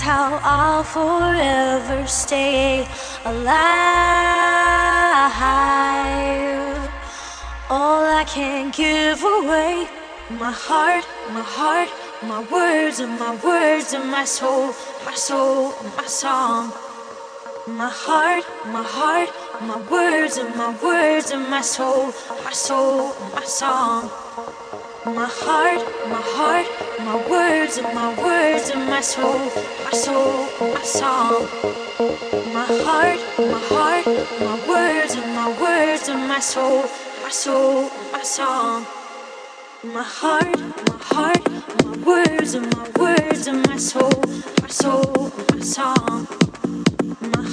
how I'll forever stay alive. All I can give away, my heart, my heart, my words and my words and my soul, my soul, my song. My heart, my heart, my words and my words and my soul, my soul, my song. My heart, my heart, my words and my words and my soul, my soul, my song. My heart, my heart, my words and my words and my soul, my soul, my song. My heart, my heart, my words and my words and my soul, my soul, my song